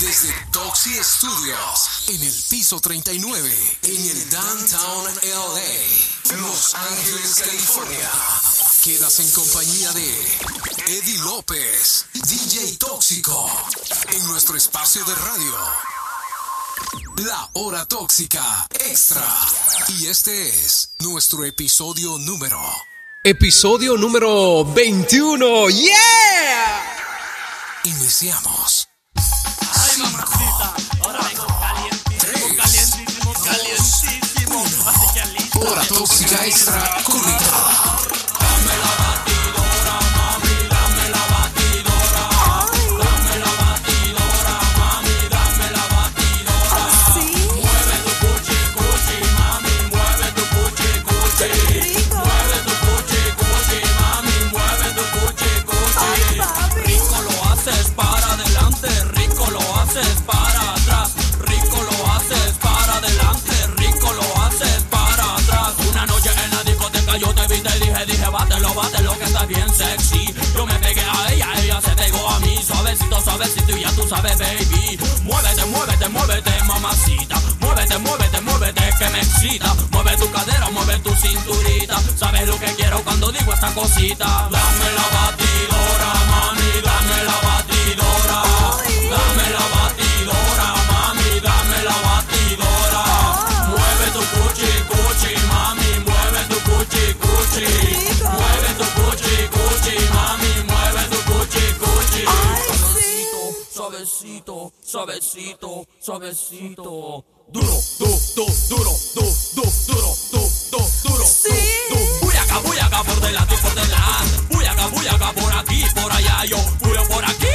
Desde Toxi Studios, en el piso 39, en el Downtown LA, Los Ángeles, California. Quedas en compañía de Eddie López, DJ Tóxico, en nuestro espacio de radio. La Hora Tóxica Extra. Y este es nuestro episodio número. Episodio número 21. ¡Yeah! Iniciamos. Mamacita, ahora vengo calientísimo, calientísimo, calientísimo. Así que listo. Hora Tóxica Extra conectada. Bien sexy. Yo me pegué a ella, ella se pegó a mí, suavecito, suavecito, y ya tú sabes, baby. Muévete, muévete, muévete, mamacita. Muévete, muévete, muévete, que me excita. Mueve tu cadera, mueve tu cinturita. Sabes lo que quiero cuando digo esta cosita. Dame la batidora, mami, Suavecito, suavecito. Duro, du, du, duro, du, du, duro, du, du, duro. Sí. Buyaga, buyaga por delante y por delante. Buyaga, buyaga por aquí, por allá. Yo puyo por aquí.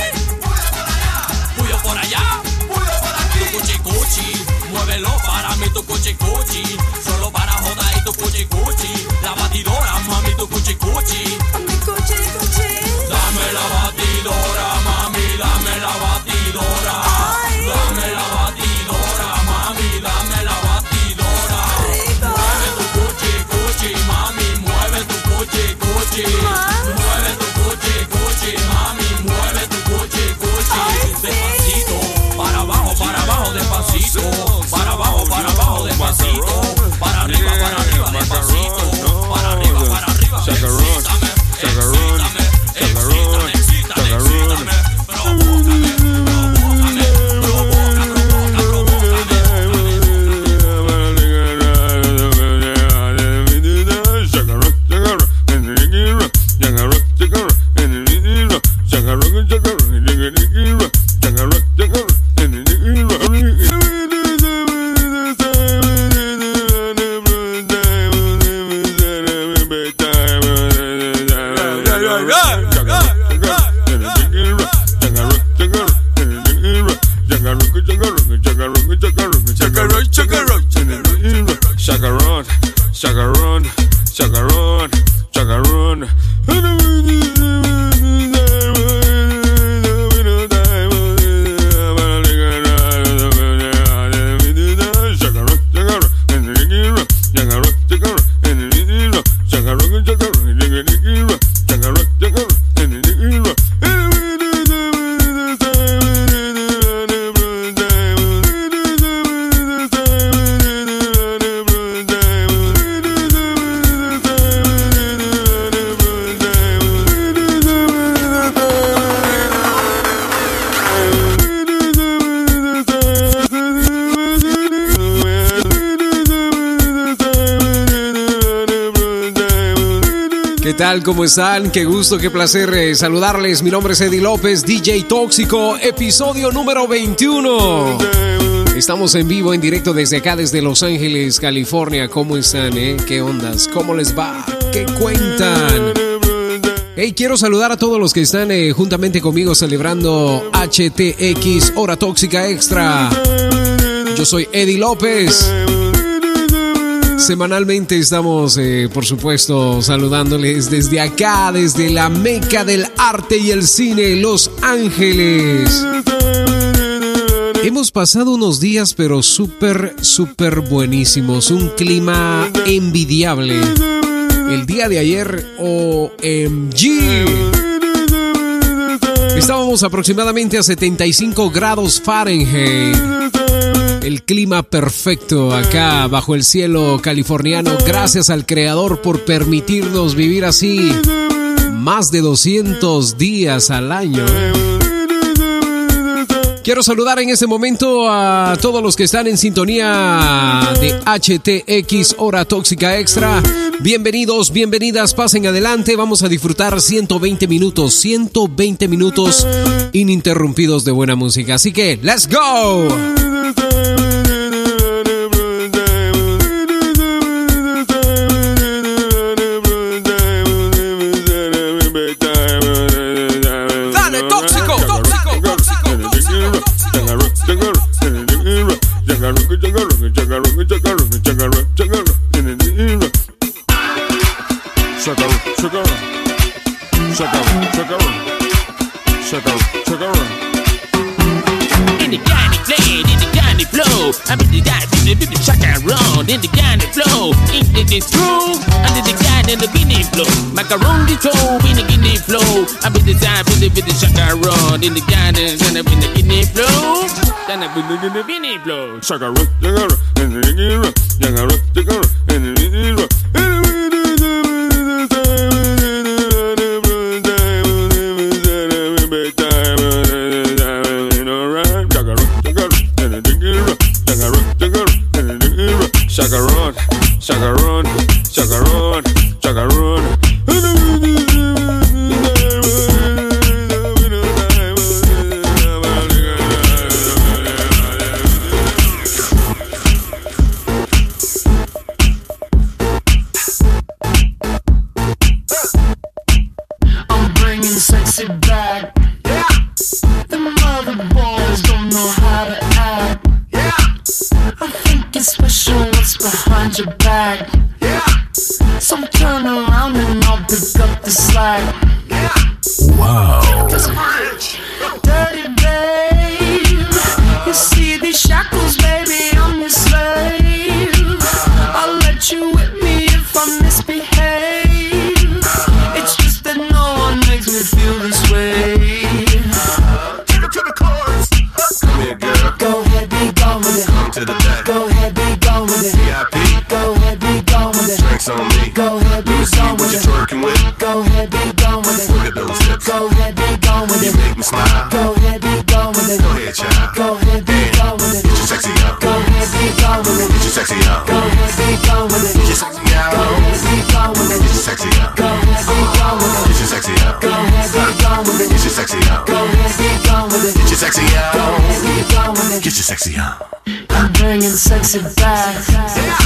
Puyo por allá. Tu cuchi cuchi, muévelo para mí tu cuchi cuchi. Solo para joda y tu cuchi cuchi. ¿Cómo están? Qué gusto, qué placer eh, saludarles. Mi nombre es Eddie López, DJ Tóxico, episodio número 21. Estamos en vivo, en directo desde acá, desde Los Ángeles, California. ¿Cómo están, eh? ¿Qué ondas? ¿Cómo les va? ¿Qué cuentan? Hey, quiero saludar a todos los que están eh, juntamente conmigo celebrando HTX Hora Tóxica Extra. Yo soy Eddie López. Semanalmente estamos, eh, por supuesto, saludándoles desde acá, desde la meca del arte y el cine, Los Ángeles. Hemos pasado unos días, pero súper, súper buenísimos. Un clima envidiable. El día de ayer, OMG. Estábamos aproximadamente a 75 grados Fahrenheit. El clima perfecto acá bajo el cielo californiano. Gracias al Creador por permitirnos vivir así más de 200 días al año. Quiero saludar en este momento a todos los que están en sintonía de HTX Hora Tóxica Extra. Bienvenidos, bienvenidas, pasen adelante. Vamos a disfrutar 120 minutos, 120 minutos ininterrumpidos de buena música. Así que, ¡let's go! Macaron the toe, in the kidney flow. I be the type of the with the shaka rod in the garden, and I be the kidney flow. Then I be the kidney flow. Shaka rock, shaka rock, and the kidney rock, shaka rock, shaka rock, and the kidney rock. smile. Go ahead, be gone with it. Go ahead, child. Go ahead, be gone with it. Get your sexy up. Go ahead, be gone with it. Get your sexy up. Go ahead, be gone with it. Get your sexy up. Go ahead, be gone with it. Get your sexy up. Go ahead, be gone with it. Get your sexy up. Go ahead, be gone with it. Get your sexy up. Go ahead, be gone with it. Get you sexy up. Go ahead, be gone with it. Get you sexy up. I'm bringing sexy back. Yeah.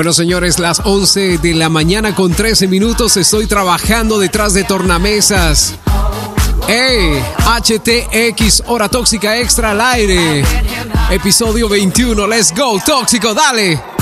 Bueno, señores, las 11 de la mañana con 13 minutos estoy trabajando detrás de tornamesas. ¡Ey! HTX, hora tóxica extra al aire. Episodio 21, let's go, tóxico, dale.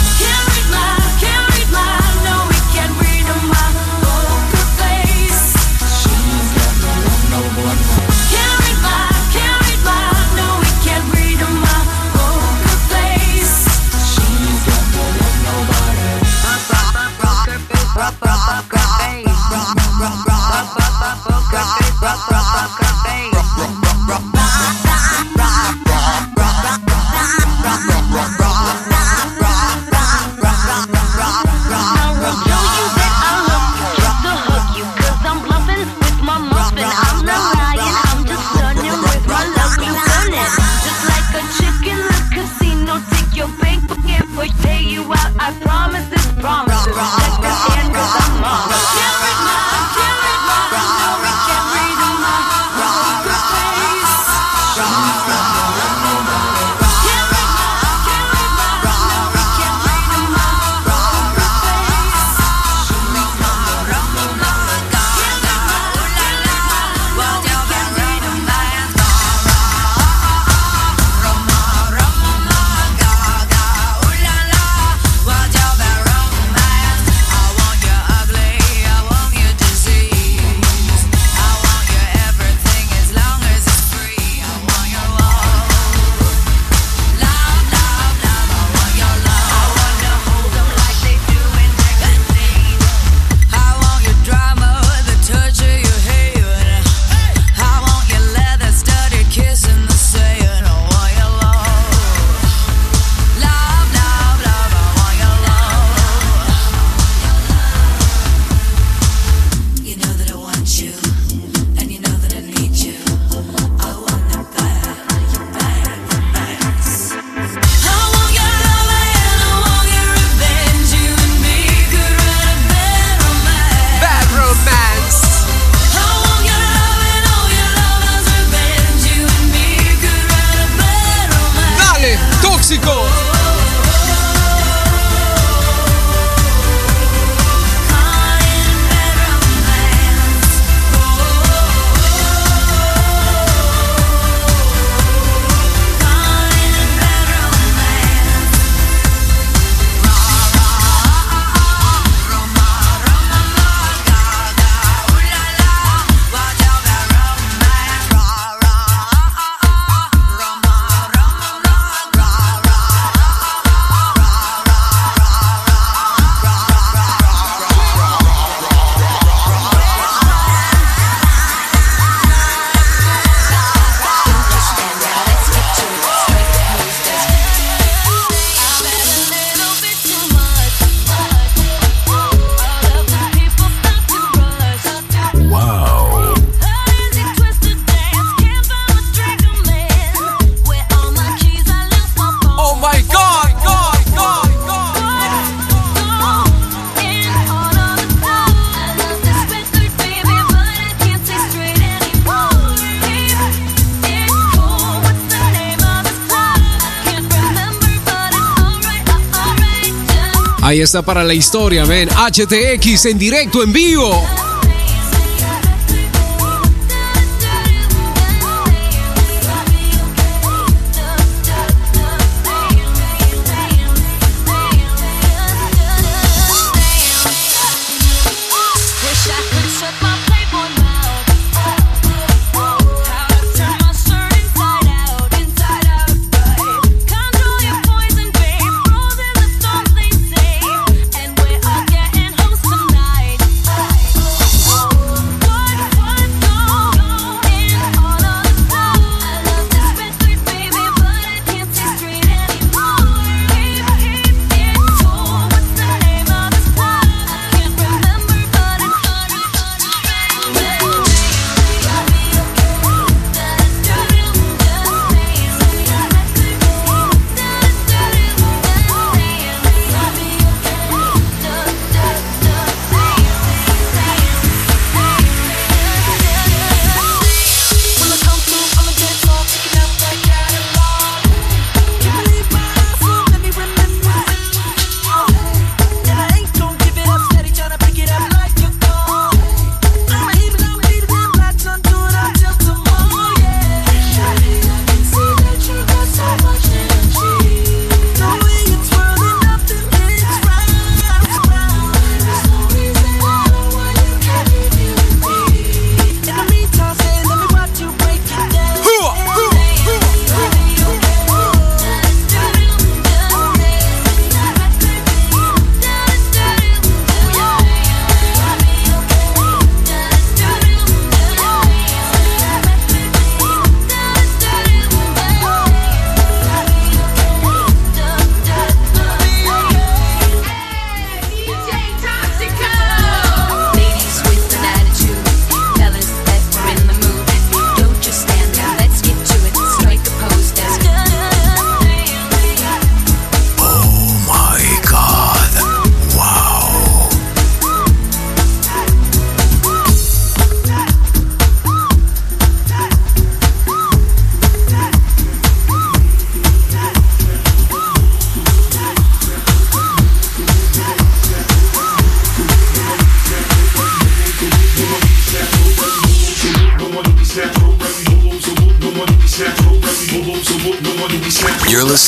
ahí está para la historia, ven. HTX en directo, en vivo.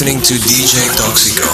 listening to DJ Toxico.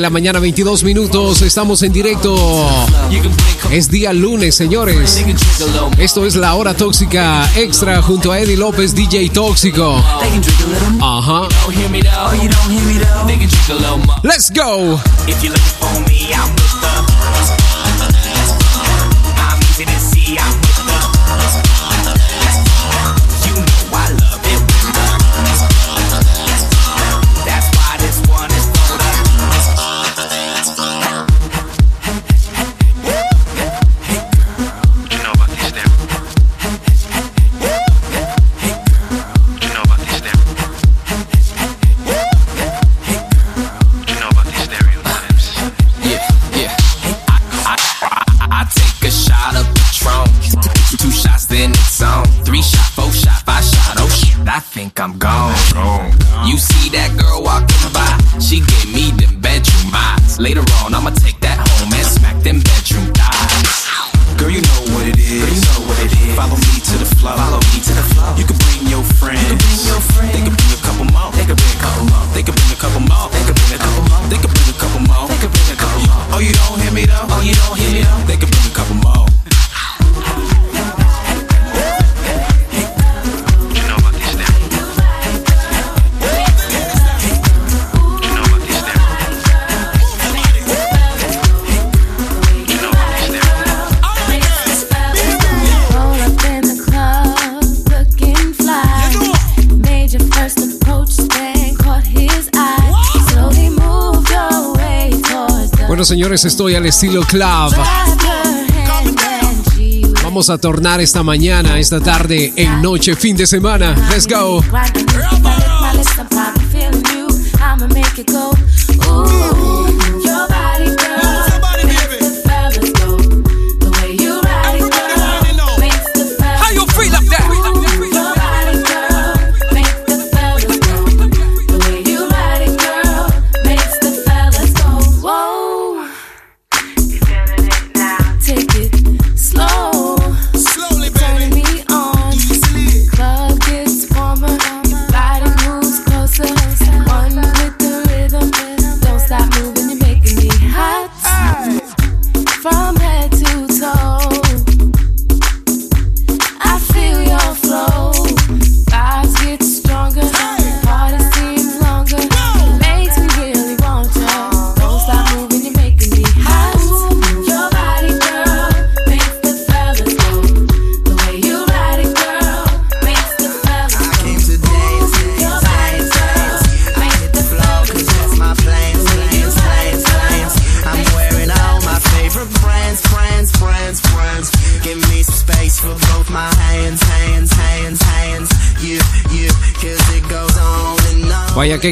la mañana, 22 minutos. Estamos en directo. Es día lunes, señores. Esto es La Hora Tóxica Extra junto a Eddie López, DJ Tóxico. Ajá. Let's go. señores, estoy al estilo club. Vamos a tornar esta mañana, esta tarde, en noche, fin de semana. Let's go.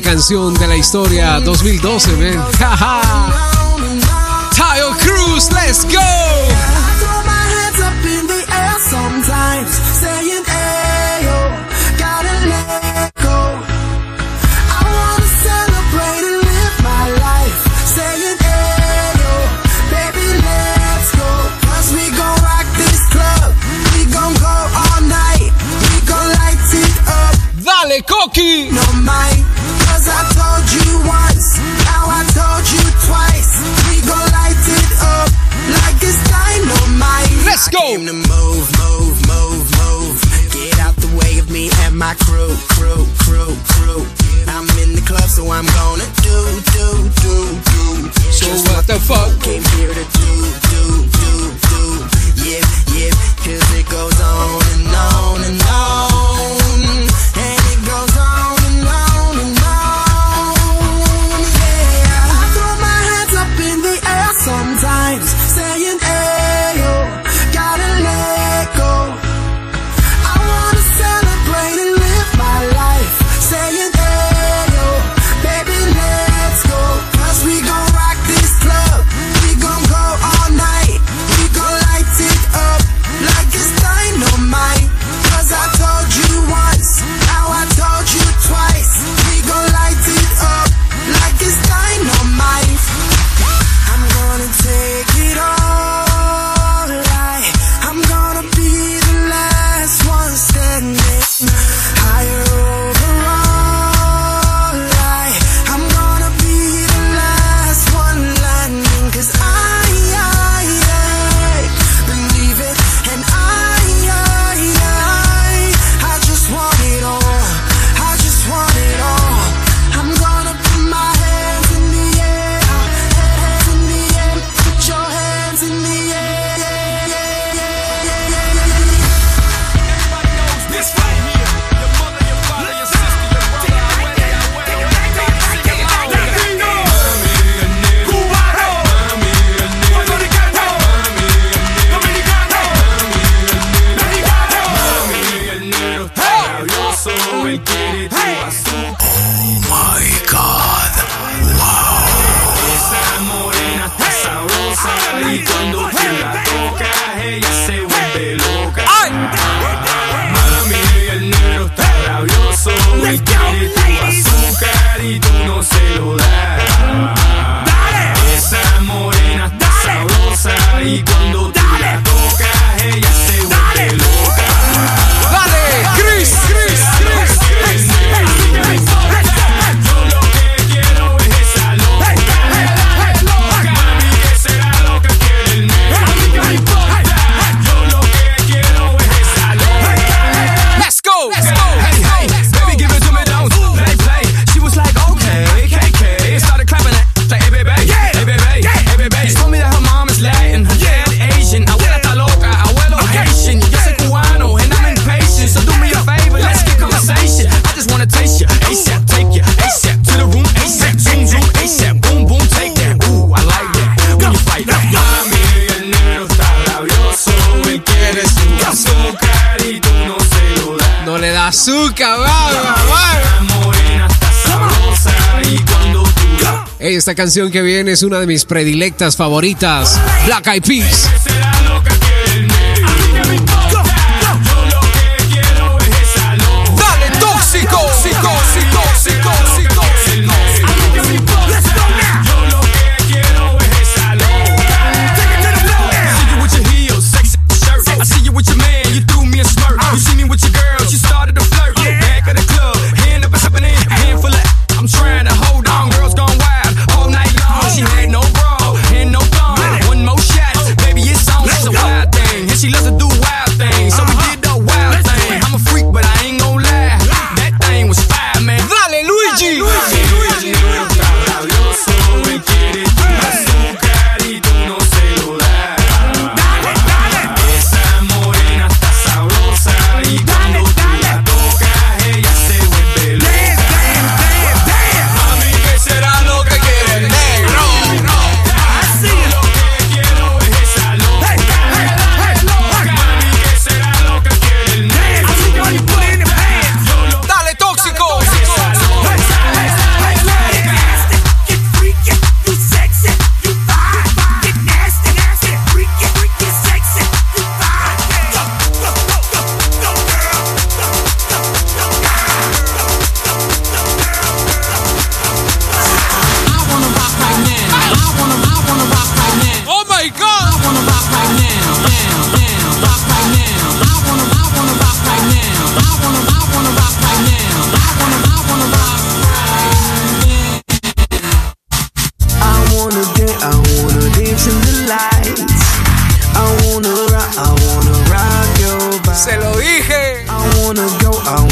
canción de la historia 2012, men. ¡Ja, ja! Canción que viene es una de mis predilectas favoritas. Black Eyed Peas.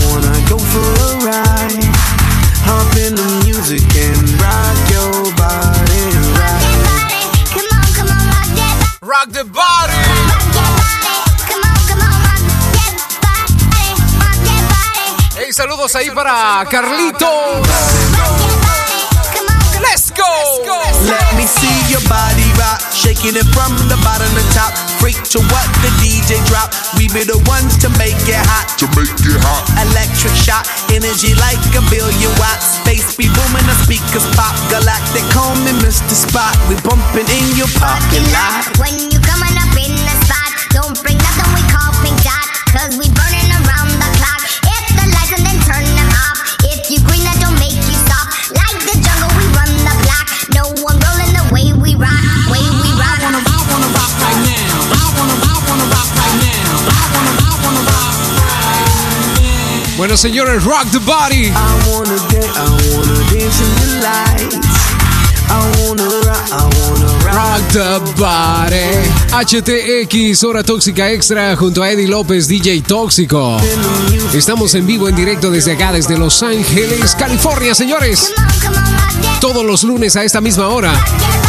Wanna go for a ride. Hop in the music and rock your body. Right. Rock the body. Hey, saludos ahí para Carlitos. Let's go. Let me see your body rock, shaking it from the bottom to top. Freak to what the DJ drop. We be the ones to make it hot. To make it hot. Electric shot, energy like a billion watts. Space be booming, the speakers pop. Galactic, call me Mr. Spot. We bumping in your parking lot. Bueno, señores, rock the body. I wanna dance, I wanna dance in the lights. I wanna rock, I wanna rock. Rock the body. HTX, hora tóxica extra, junto a Eddie López, DJ Tóxico. Estamos en vivo, en directo desde acá, desde Los Ángeles, California, señores. Todos los lunes a esta misma hora.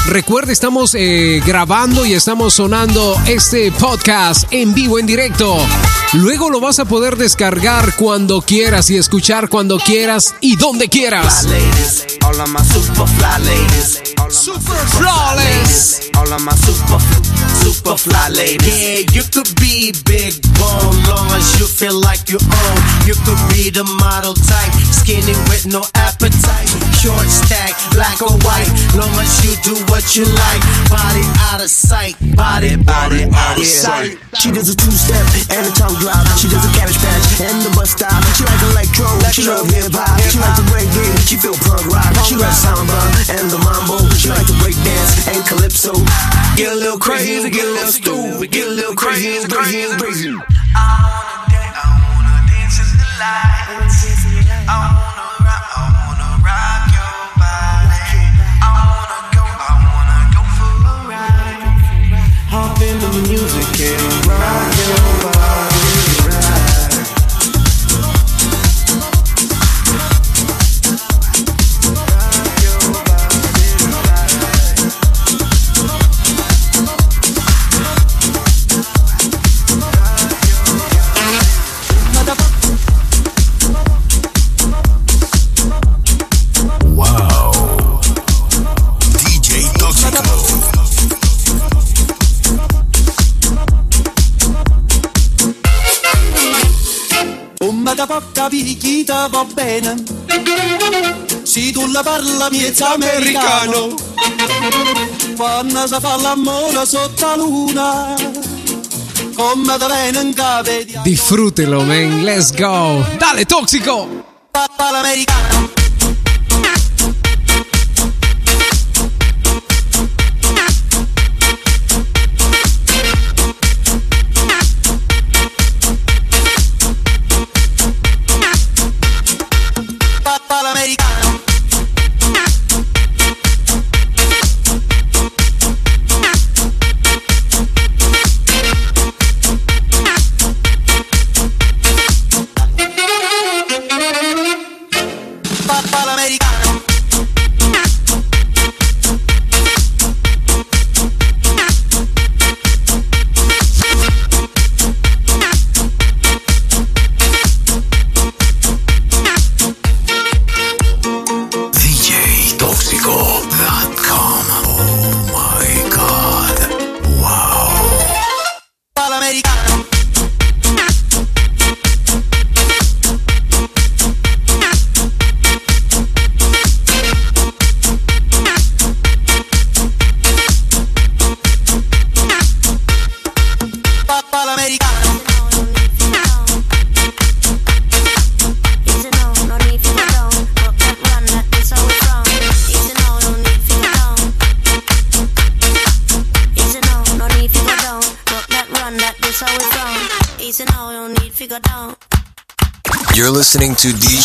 Recuerde, estamos eh, grabando y estamos sonando este podcast en vivo, en directo. Luego lo vas a poder descargar cuando quieras y escuchar cuando quieras y donde quieras. ladies, all of my super fly ladies, all of Super flawless. all of my super super fly ladies. Yeah, you could be big bone, long as you feel like you own. You could be the model type, skinny with no appetite. Short stack, black or white, long as you do what you like. Body out of sight, body, body out of sight. She does a and a tongue She does a cabbage patch and the bus stop. She like electro, she love hip hop. She like to break it, she feel punk rock. She loves samba and the mambo. She like to break dance and calypso. Get a little crazy, get a little stupid, get a little crazy, crazy, crazy. I wanna dance, I wanna dance in the lights. Picchita va bene. Se tu la parla miezza americano, quando si fa l'amore sotto la luna, come da bene in cave di Disfrútelo, man. Let's go. Dale, tóxico. papà l'americano.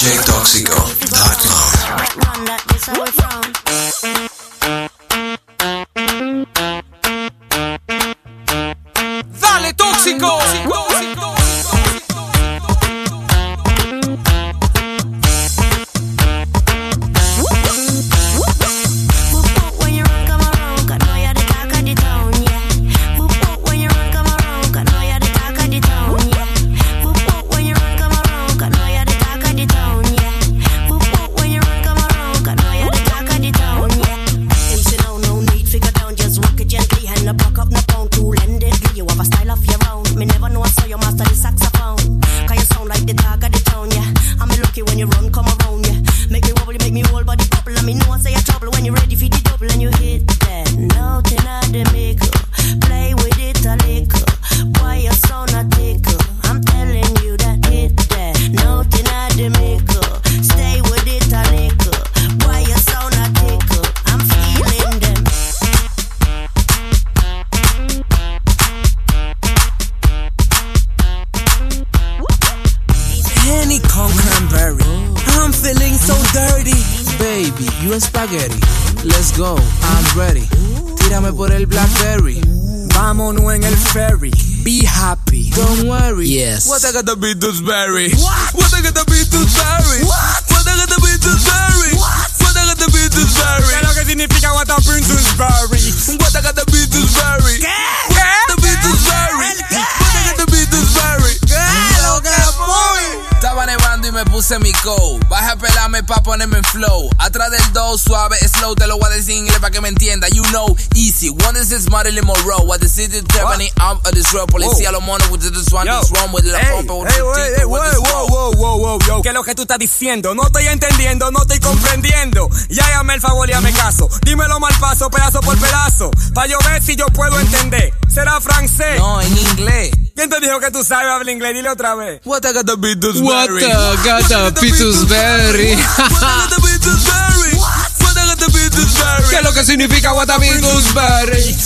Listening to gotta be Dewsbury? What? What I gotta be Dewsbury? What? What I gotta be Dewsbury? What? What I gotta be Dewsbury? ¿Qué es lo que significa what I been Dewsbury? What I gotta be Dewsbury? ¿Qué? What I gotta be Dewsbury? What I gotta be Dewsbury? ¿Qué? Lo que voy. Estaba nevando y me puse mi coat. Baja a pelarme pa' ponerme en flow. Atrás del do, suave, slow. Te lo voy a decir en inglés para que me entienda. You know, easy. One is this Marilyn Monroe. What the city Tiffany, I'm a road. Policía los monos with this one, this wrong with la lo que tú estás diciendo? No estoy entendiendo, no estoy comprendiendo. Ya llame el favor y hazme caso. Dímelo mal paso, pedazo por pedazo. Pa' yo ver si yo puedo entender. ¿Será francés? No, en inglés. ¿Quién te dijo que tú sabes hablar inglés? Dile otra vez. What I gotta be Dewsbury? What the gata Pitusberry. ¿Qué es lo que significa What a Pitusberry? What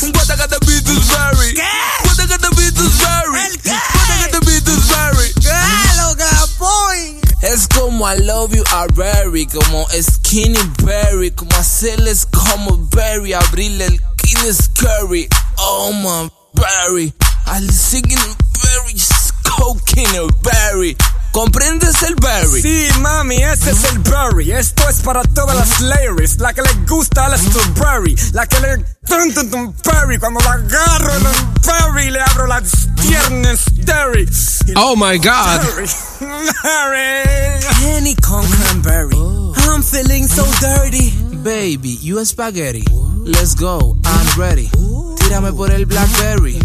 a berry, como skinny berry, como hacerles como berry, abrirle el skinny scurry. Oh my berry, I'm singing berry, cocaine berry. ¿Comprendes el berry? Sí, mami, ese es el berry. Esto es para todas las ladies. La que le gusta la strawberry. La que le berry. Cuando la agarro en el berry, le abro las piernas dairy. Oh my God. Henny con cranberry. I'm feeling so dirty. Baby, you and spaghetti. Let's go, I'm ready. Tírame por el Blackberry.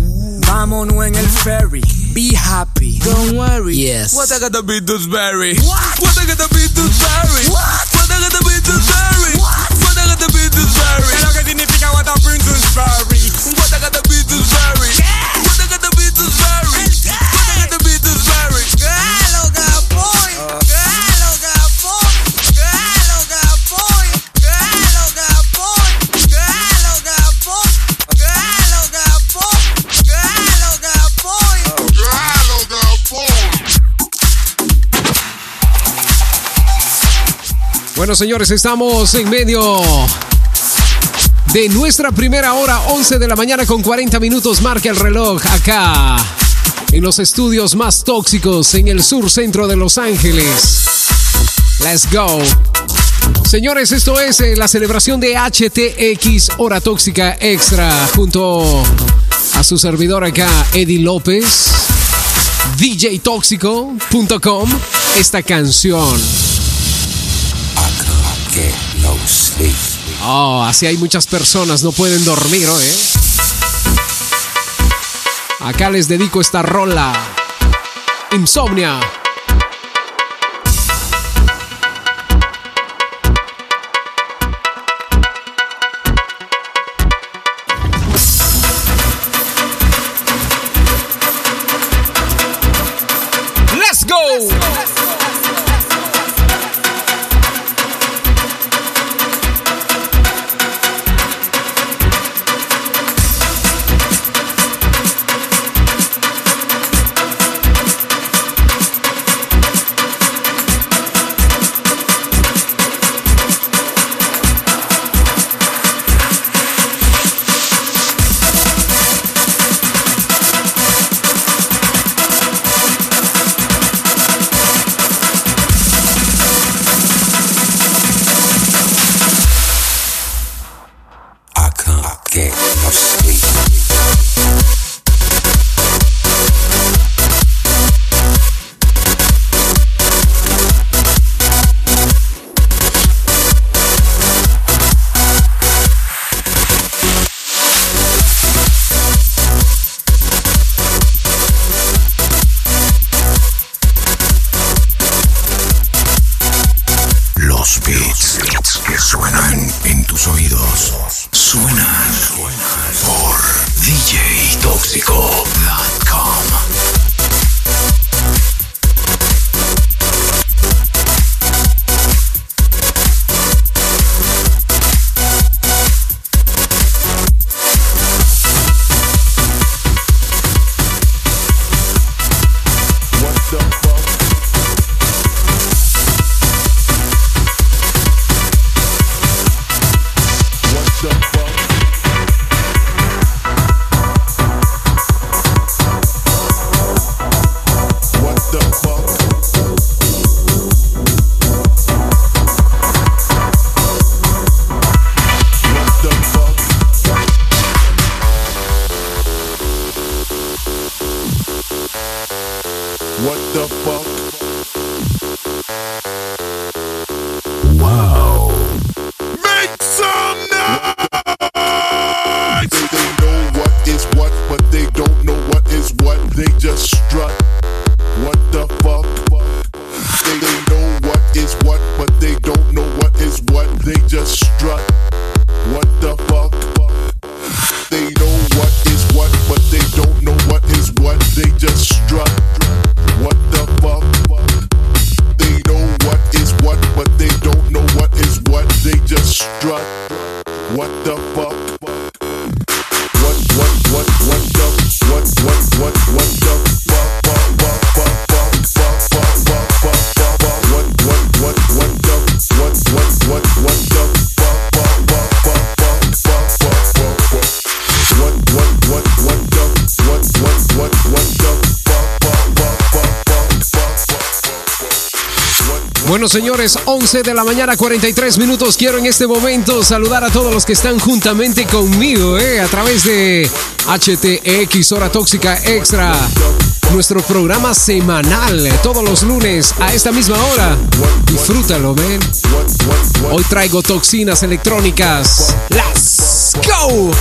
vámonos en el ferry. Be happy, don't worry. Yes. What I gotta be to Barry? What I gotta be Barry? What Bueno, señores, estamos en medio de nuestra primera hora, 11 de la mañana con 40 minutos. Marca el reloj acá en los estudios más tóxicos en el sur centro de Los Ángeles. Let's go. Señores, esto es eh, la celebración de HTX Hora Tóxica Extra junto a su servidor acá, Eddie López, DJTóxico.com. Esta canción. Oh, así hay muchas personas, no pueden dormir, ¿eh? Acá les dedico esta rola. Insomnia. What the fuck? Señores, 11 de la mañana, 43 minutos. Quiero en este momento saludar a todos los que están juntamente conmigo, ¿eh? A través de HTX Hora Tóxica Extra. Nuestro programa semanal, eh, todos los lunes a esta misma hora. Disfrútalo, ven. Hoy traigo toxinas electrónicas. ¡Let's go!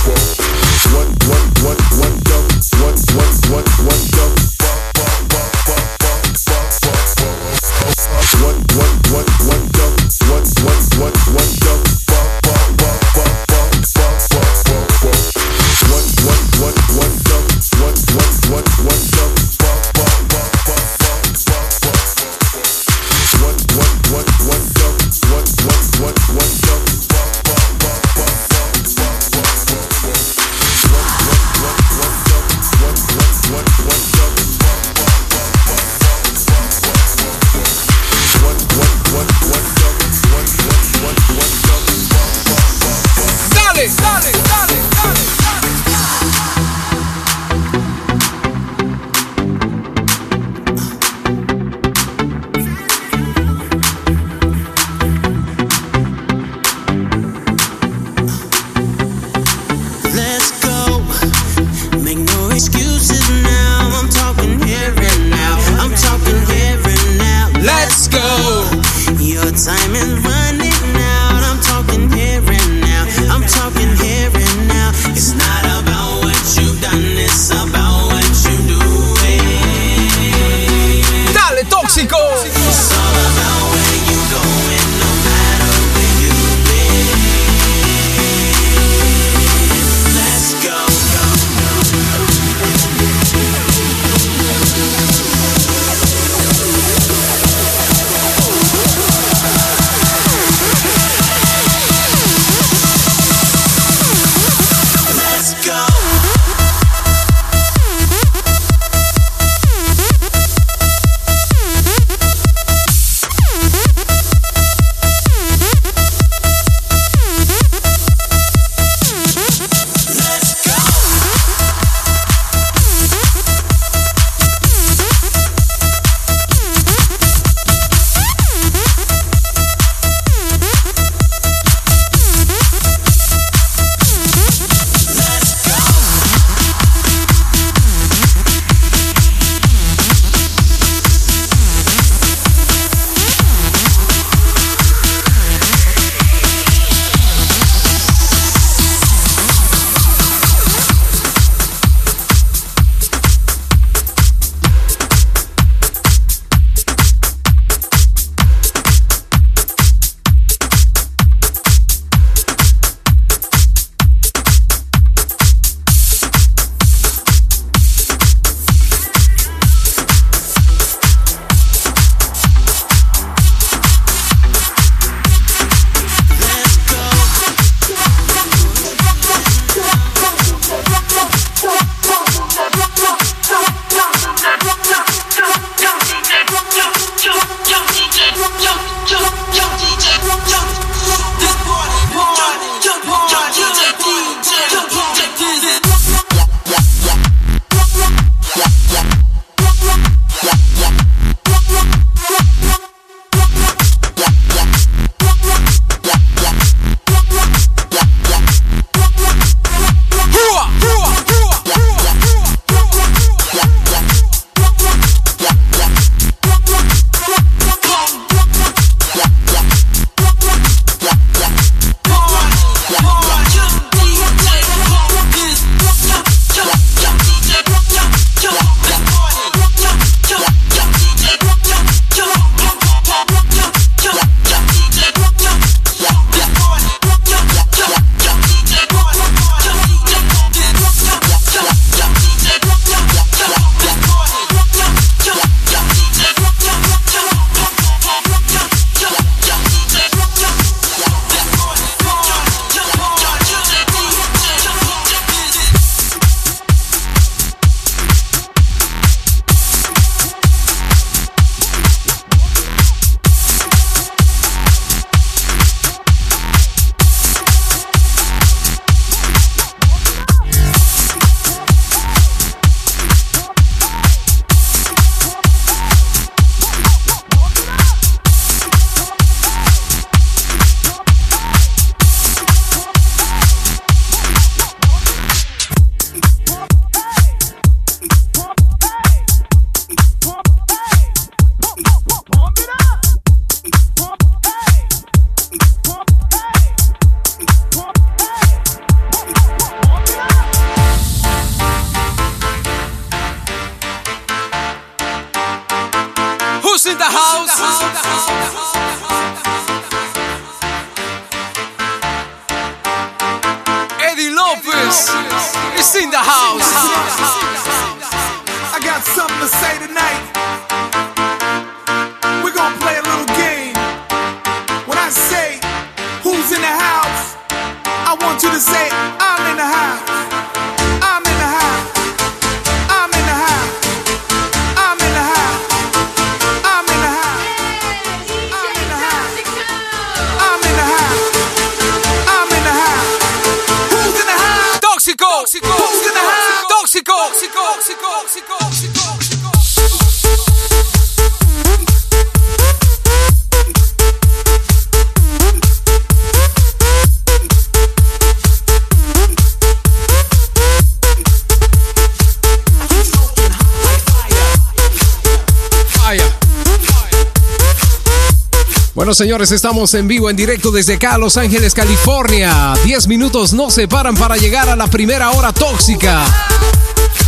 Señores, estamos en vivo, en directo desde acá, Los Ángeles, California. Diez minutos no se separan para llegar a la primera hora tóxica.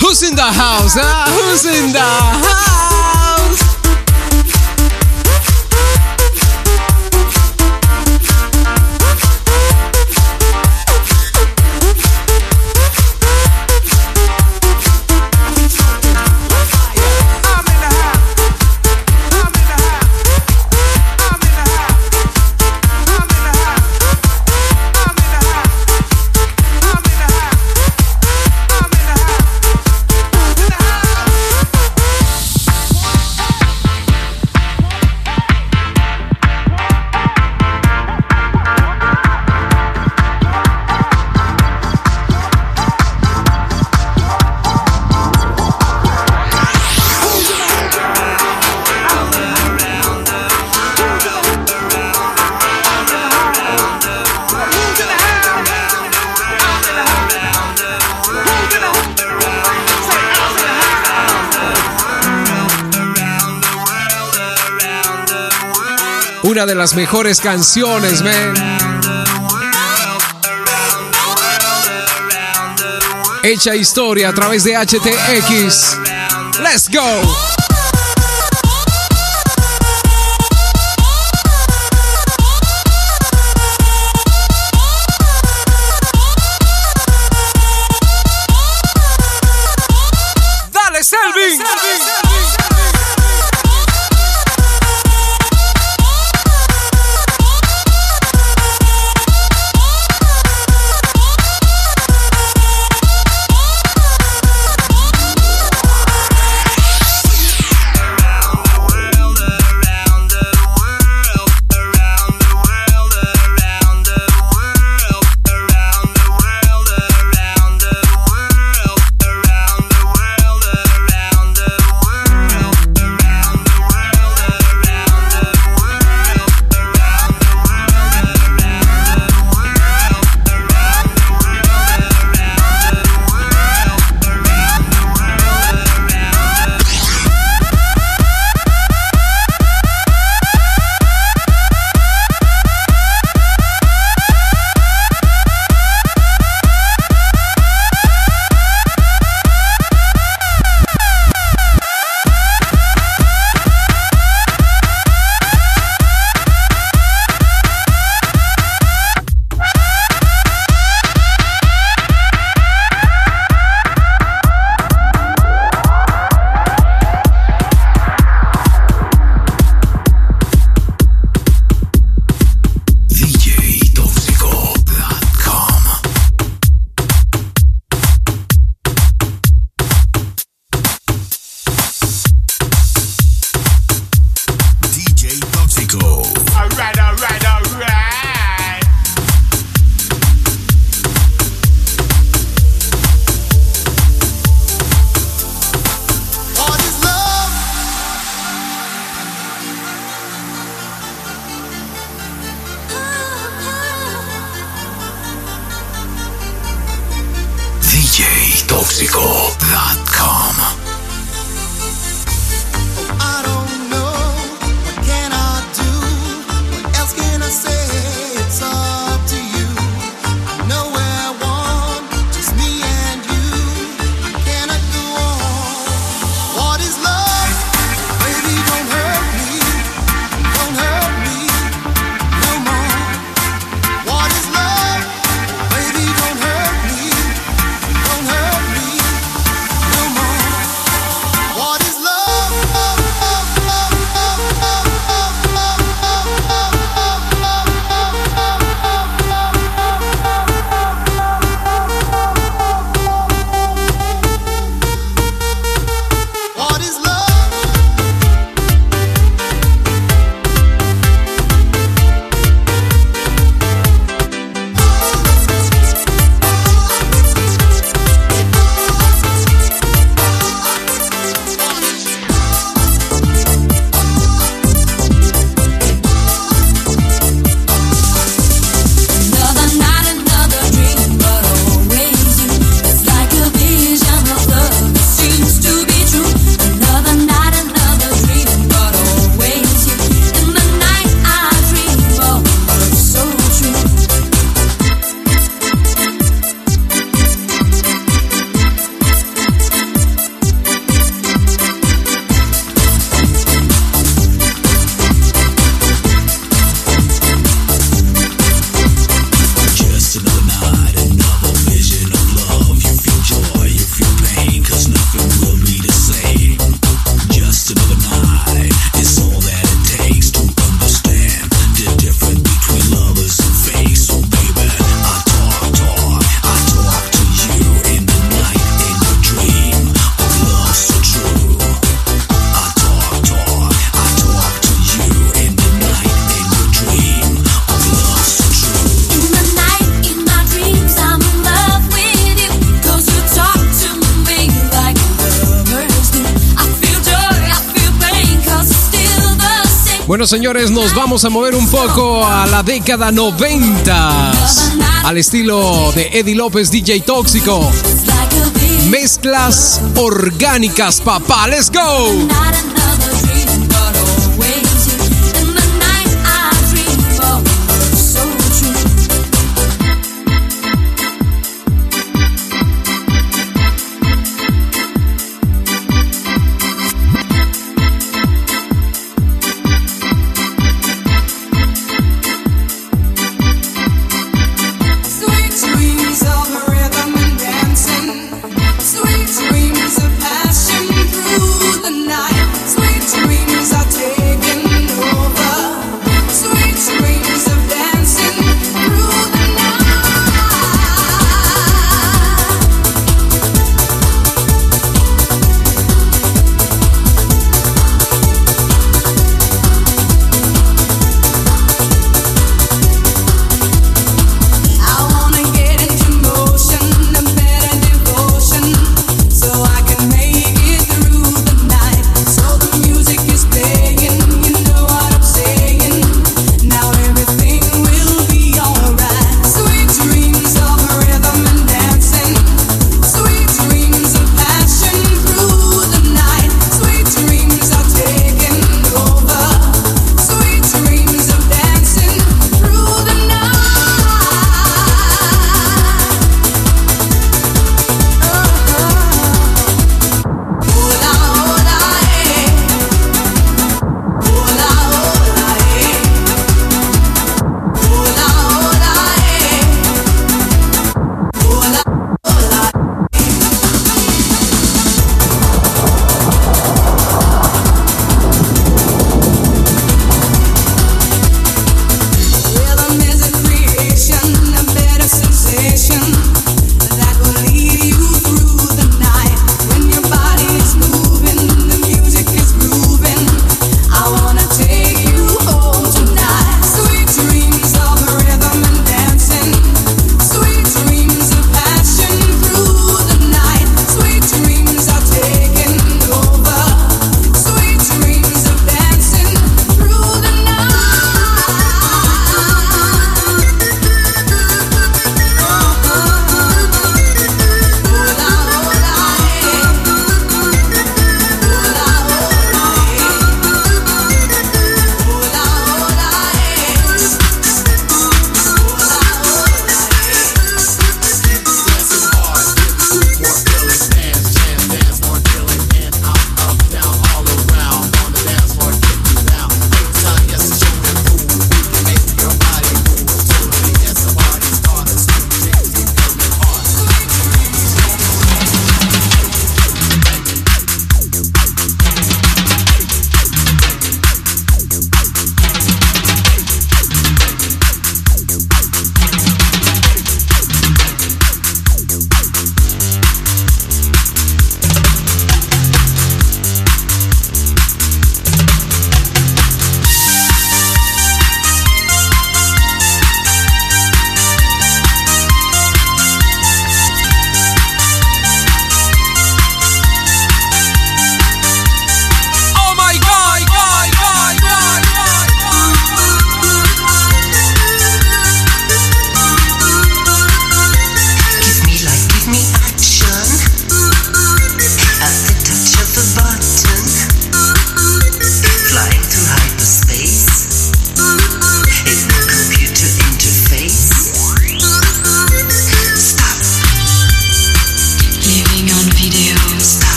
Who's in the house? Ah? Who's in the house? de las mejores canciones, man. Hecha historia a través de HTX. Let's go. Señores, nos vamos a mover un poco a la década 90 al estilo de Eddie López, DJ Tóxico. Mezclas orgánicas, papá. ¡Let's go!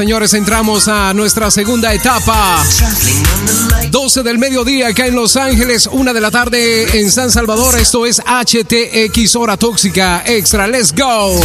señores, entramos a nuestra segunda etapa. 12 del mediodía acá en Los Ángeles, 1 de la tarde en San Salvador. Esto es HTX Hora Tóxica Extra. Let's go.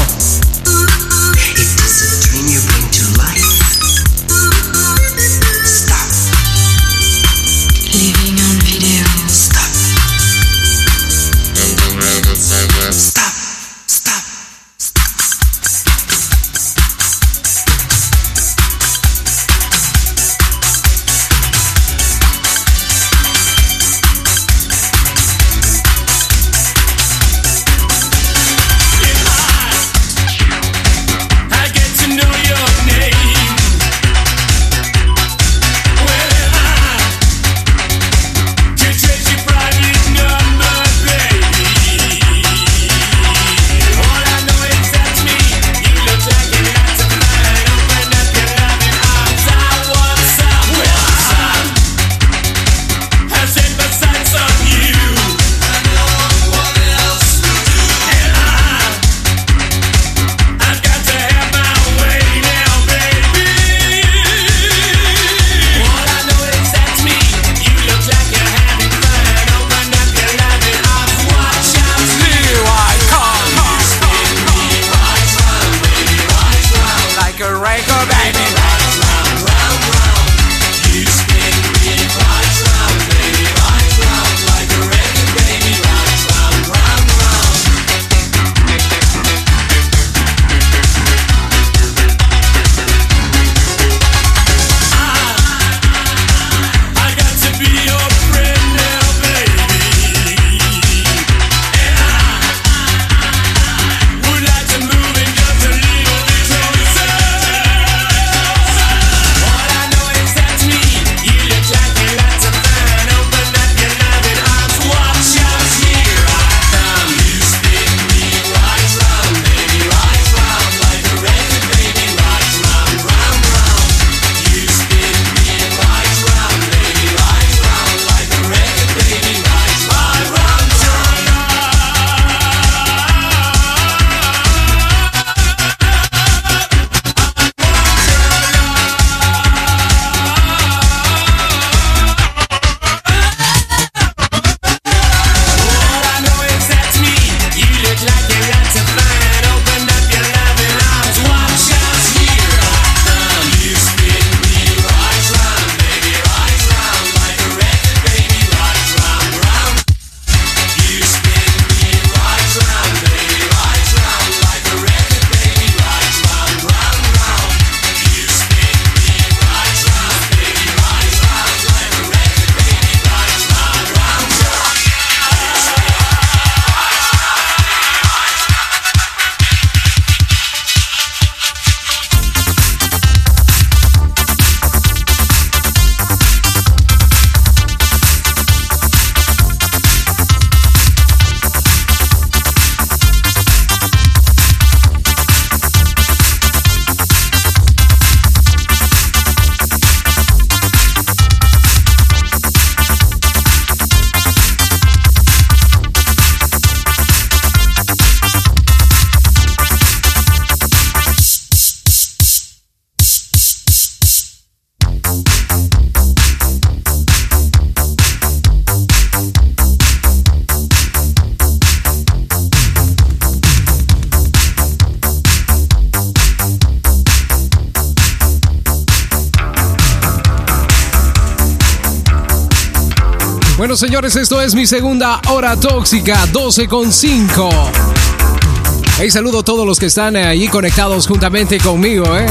Señores, esto es mi segunda hora tóxica, 12 con 5. Hey, saludo a todos los que están ahí conectados juntamente conmigo, ¿eh?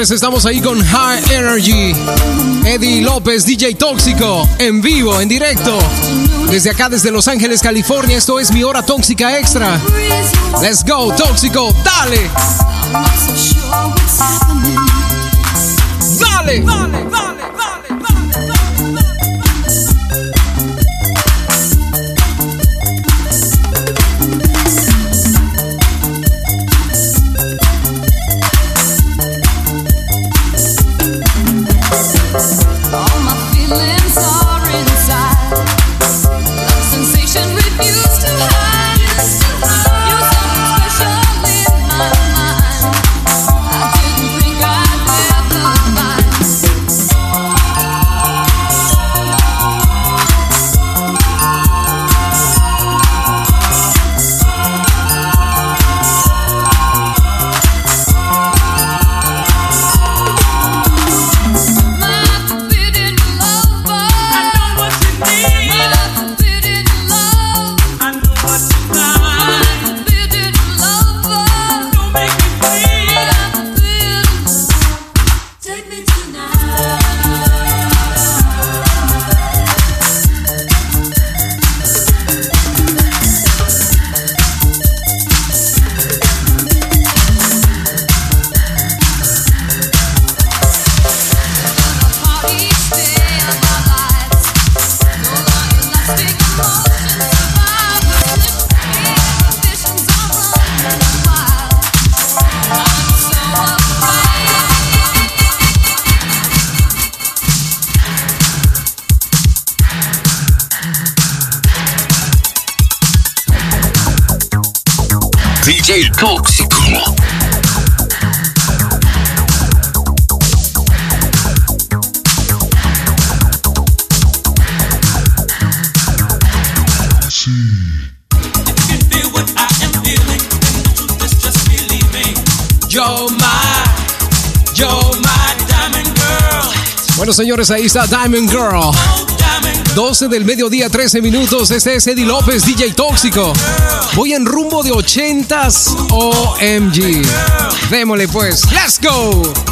Estamos ahí con High Energy. Eddie López, DJ Tóxico, en vivo, en directo. Desde acá, desde Los Ángeles, California. Esto es mi hora tóxica extra. Let's go, Tóxico, dale. Dale, dale, dale. Señores, ahí está Diamond Girl. 12 del mediodía, 13 minutos. Este es Eddie López, DJ Tóxico. Voy en rumbo de 80s OMG. Démosle pues. Let's go.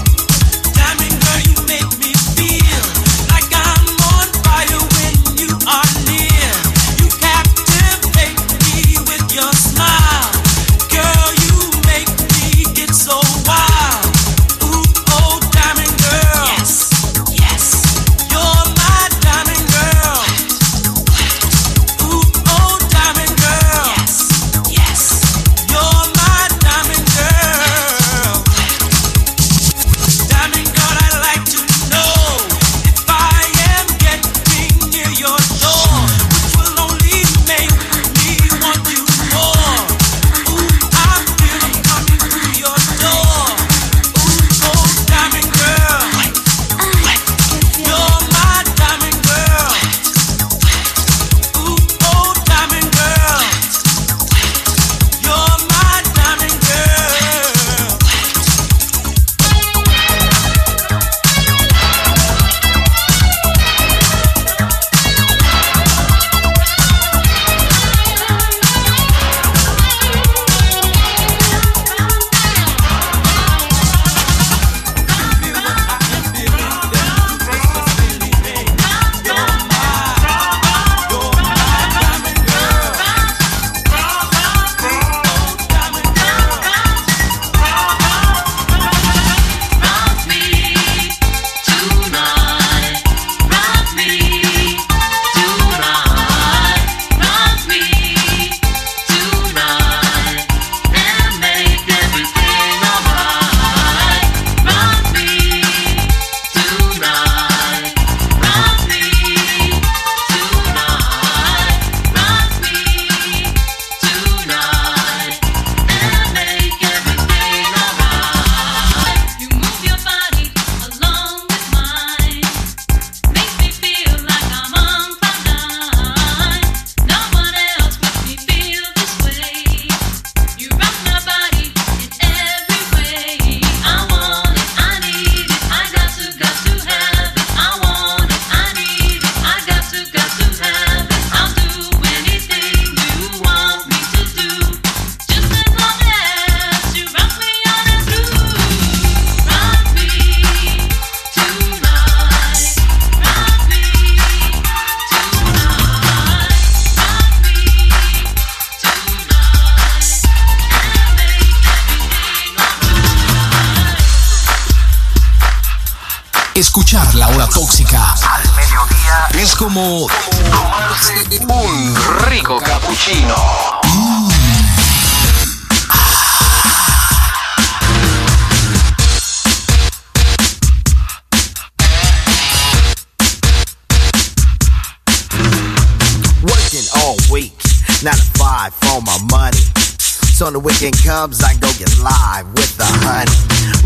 I go get live with the honey.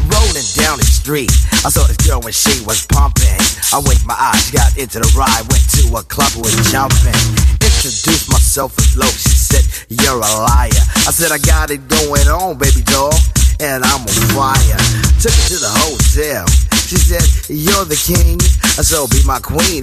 Rolling down the street, I saw this girl when she was pumping. I winked my eyes, got into the ride, went to a club, was jumping. Introduced myself as low, she said, You're a liar. I said, I got it going on, baby doll, and I'm on fire. Took her to the hotel. She said, You're the king. I said, "Oh, Be my queen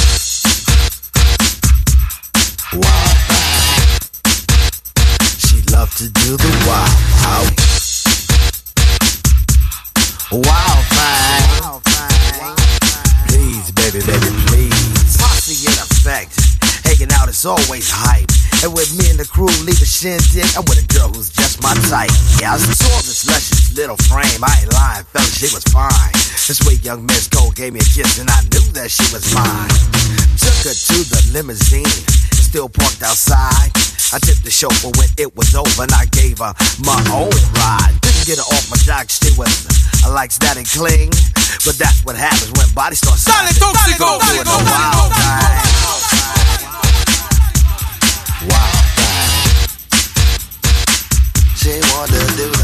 Wild. She loved to do the wild, wild, wild thing. Please, baby, baby, please. Posse effect. Hanging out is always hype. And with me and the crew leave a shindig, I'm with a girl who's just my type. Yeah, I saw this luscious little frame. I ain't lying, fella, she was fine. This sweet young Miss Cole gave me a kiss, and I knew that she was mine. Took her to the limousine, still parked outside. I tipped the chauffeur when it was over, and I gave her my own ride. Didn't get her off my jock, she was I likes that and cling. But that's what happens when bodies start Dale, tóxico. Doing the wild thing. Wild thing. She wanted to do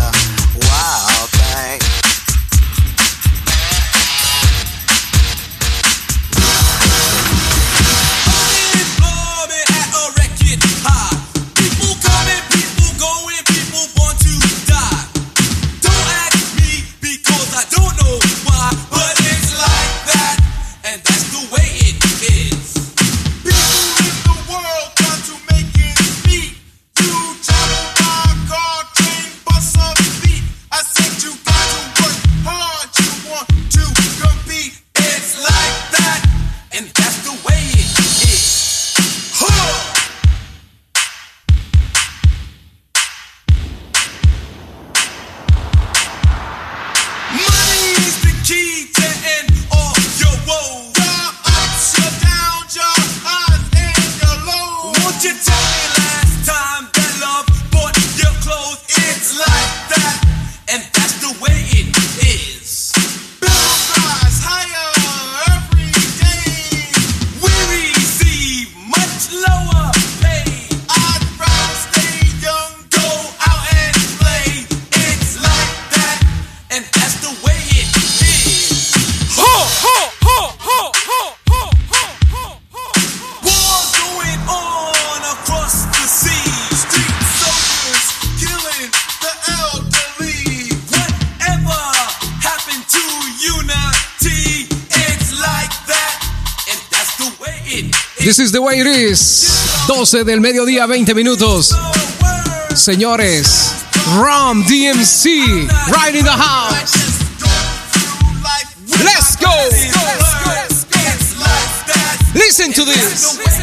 This is the way it is. 12 del mediodía, 20 minutos. Señores, Rom DMC, right in the house. Let's go. Listen to this.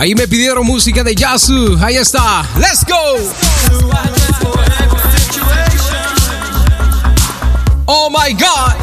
Ahí me pidieron música de Yasu. Ahí está. ¡Let's go! Oh my God.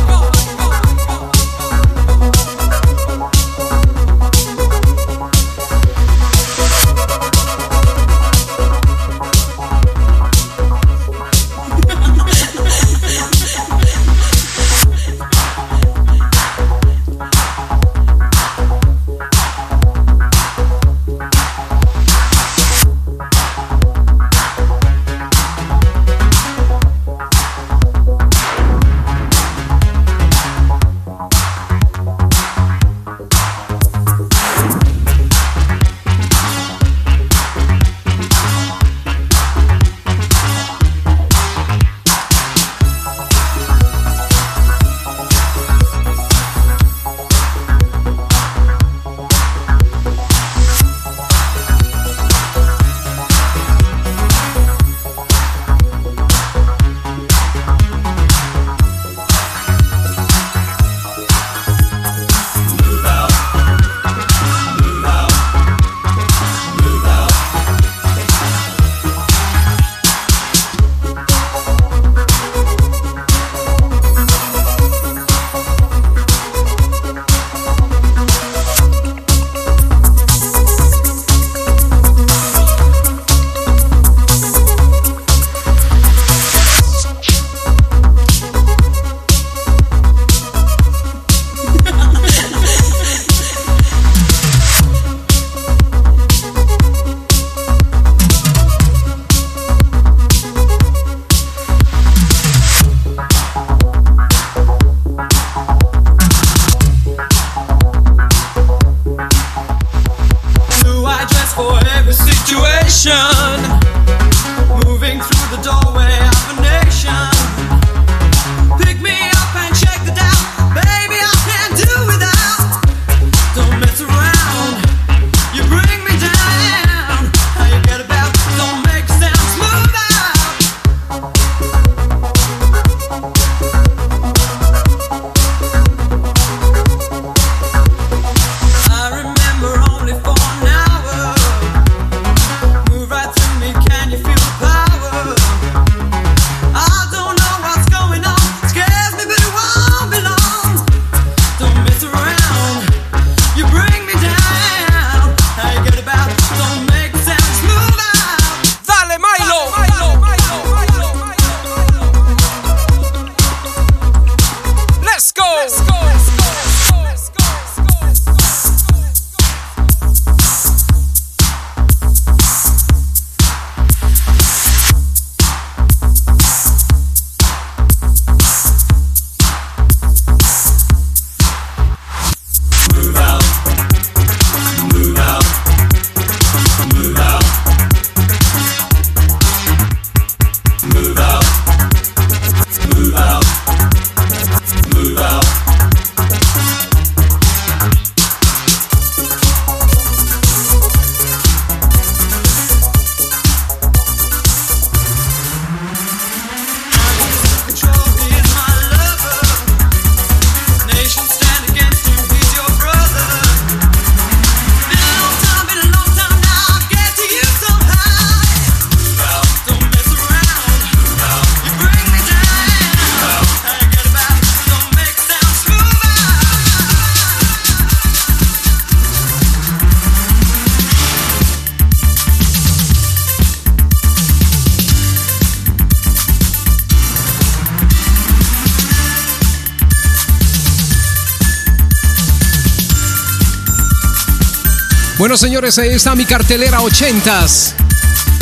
Bueno, señores, ahí está mi cartelera 80,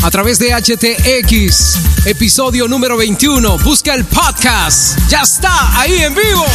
A través de HTX, episodio número 21. Busca el podcast. Ya está, ahí en vivo.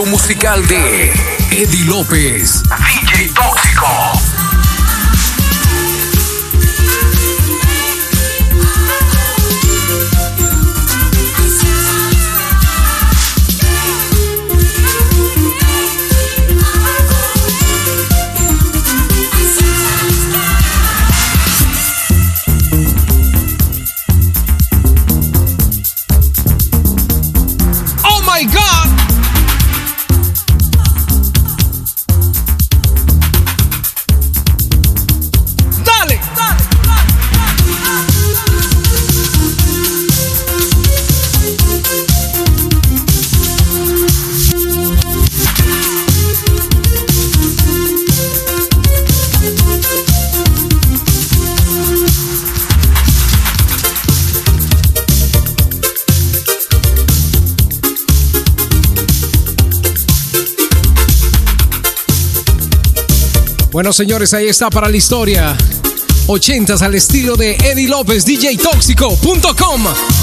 musical de Eddie López. Bueno, señores, ahí está para la historia. 80s al estilo de Eddie López, DJTóxico.com.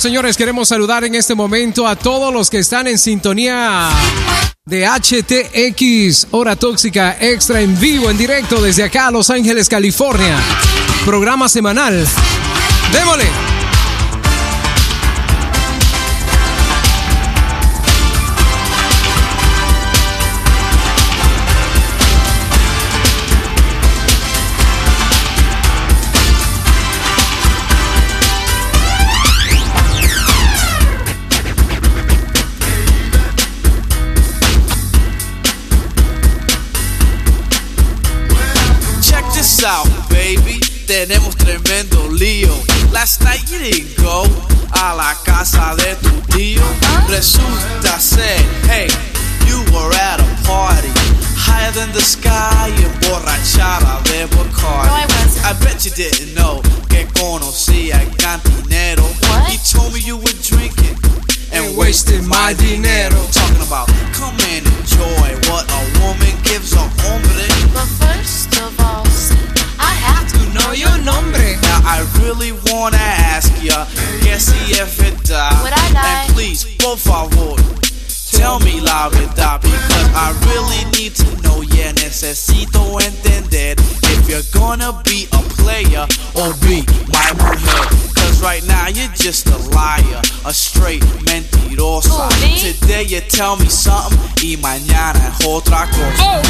señores, queremos saludar en este momento a todos los que están en sintonía de HTX, Hora Tóxica Extra en vivo, en directo desde acá, Los Ángeles, California. Programa semanal. Démosle. Tenemos tremendo lío. Last night you didn't go a la casa de tu tío. Resulta ser, hey, you were at a party. Higher than the sky, emborrachada de Bacardi. I bet you didn't know que conocía el cantinero. He told me you were drinking and wasting my dinero. Talking about, come and enjoy what a woman gives a hombre. I really wanna ask ya, que si es verdad. Would I lie? And please, por favor, tell me la verdad because I really need to know. Yeah, necesito entender if you're gonna be a player or be my mujer. Cause right now you're just a liar, a straight mentirosa. Who, me? Today you tell me something y mañana es otra cosa. Oh.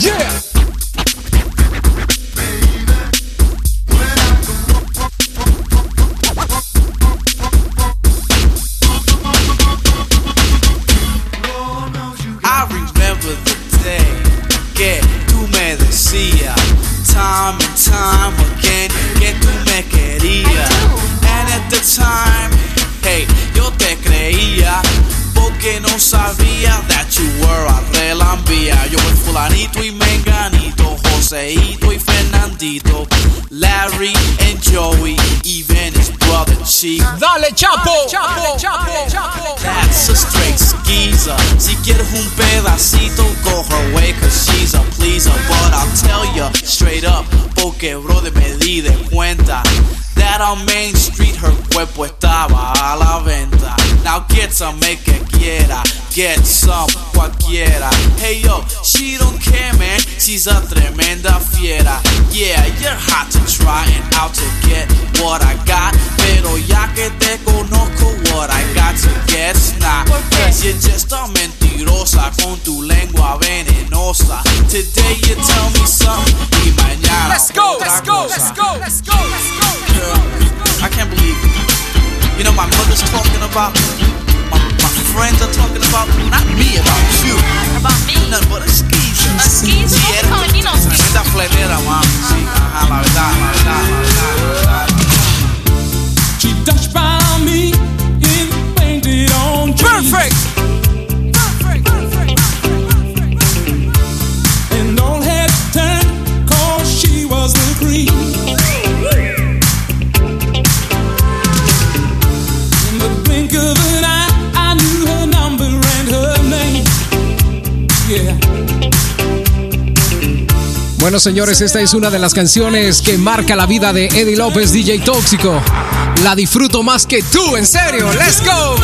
Yeah. Me time and time again que tú me querías. And at the time, hey, yo te creía porque no sabía that you were a relambía. Yo el fulanito y menganito, Joseito y Fernandito, Larry and Joey, even his brother Chief. Dale, Chapo. Chapo, Chapo, Chapo. That's a straight skeezer. Si quieres un pedacito, go her way, cause she's a pleaser. But I'll tell ya straight up, porque brother me di de cuenta. That on Main Street her cuerpo estaba a la venta. Now get some, make que quiera. Get some, cualquiera. Hey yo, she don't care, man. She's a tremenda fiera. Yeah, you're hot to try and out to get what I got. Pero ya que te conozco, what I got to get's not. Cause you're just a mentirosa con tu lengua venenosa. Today you tell me something y mañana Let's go, let's go, let's go, let's go, let's go. Girl, I can't believe it. You know my mother's talking about, my, my friends are talking about, me. not me, about you. About me? Nothing but a skeezer. A skeezer? Sí, Don't eres call me no skeezer. tremenda fletera, mami. Sí, ajá, la verdad, la verdad, la verdad, la verdad. She touched by me Bueno, señores, esta es una de las canciones que marca la vida de Eddie López, DJ Tóxico. La disfruto más que tú, en serio. Let's go.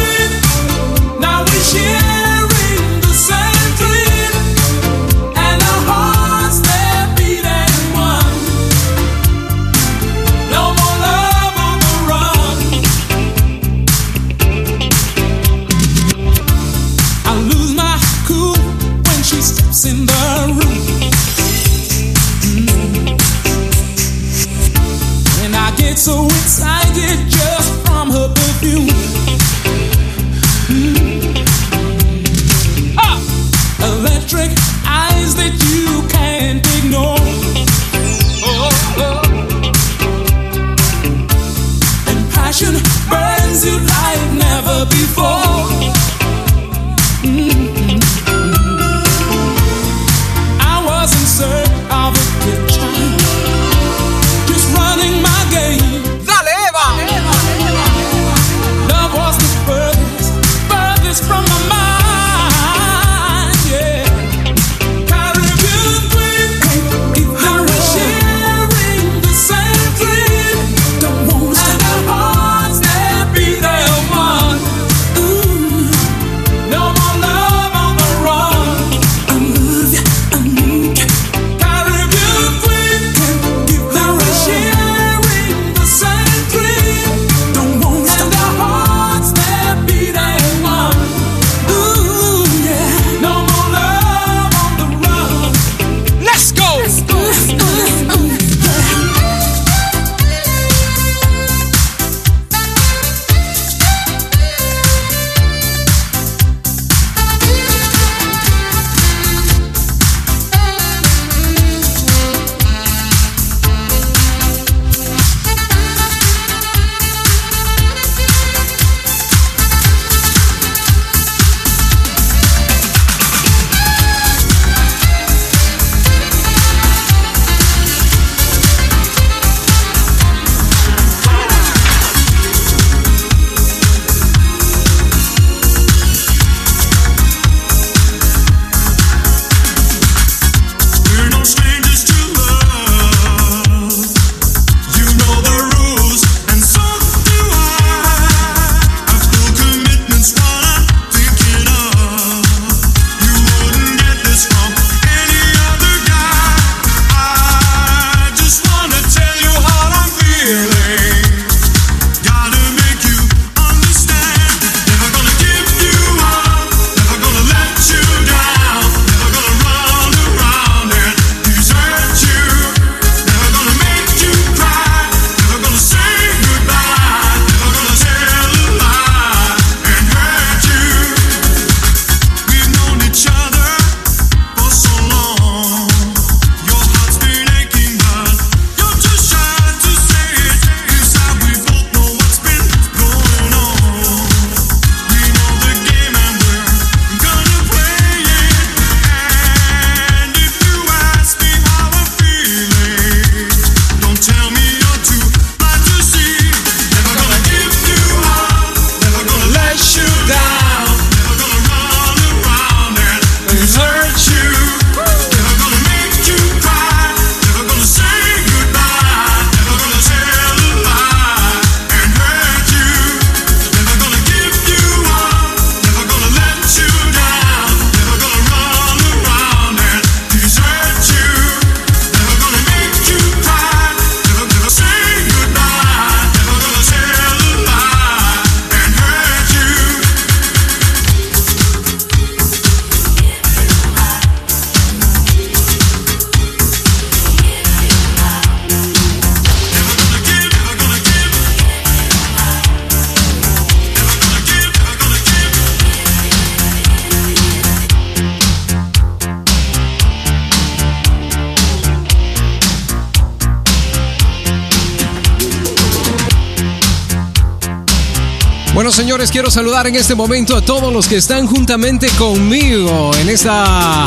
quiero saludar en este momento a todos los que están juntamente conmigo en esta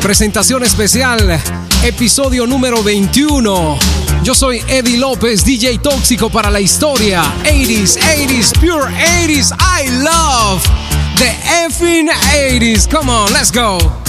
presentación especial, episodio número 21. Yo soy Eddie López, DJ tóxico para la historia. 80s, 80s, pure 80s. I love the effing 80s. Come on, let's go.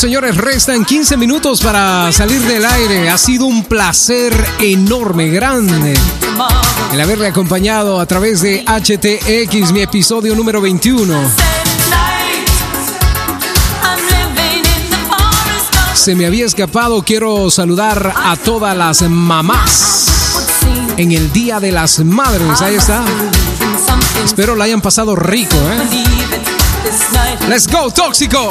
señores, restan 15 minutos para salir del aire. Ha sido un placer enorme, grande, el haberle acompañado a través de HTX, mi episodio número 21. Se me había escapado, quiero saludar a todas las mamás en el Día de las Madres. Ahí está. Espero la hayan pasado rico, ¿eh? Let's go, tóxico.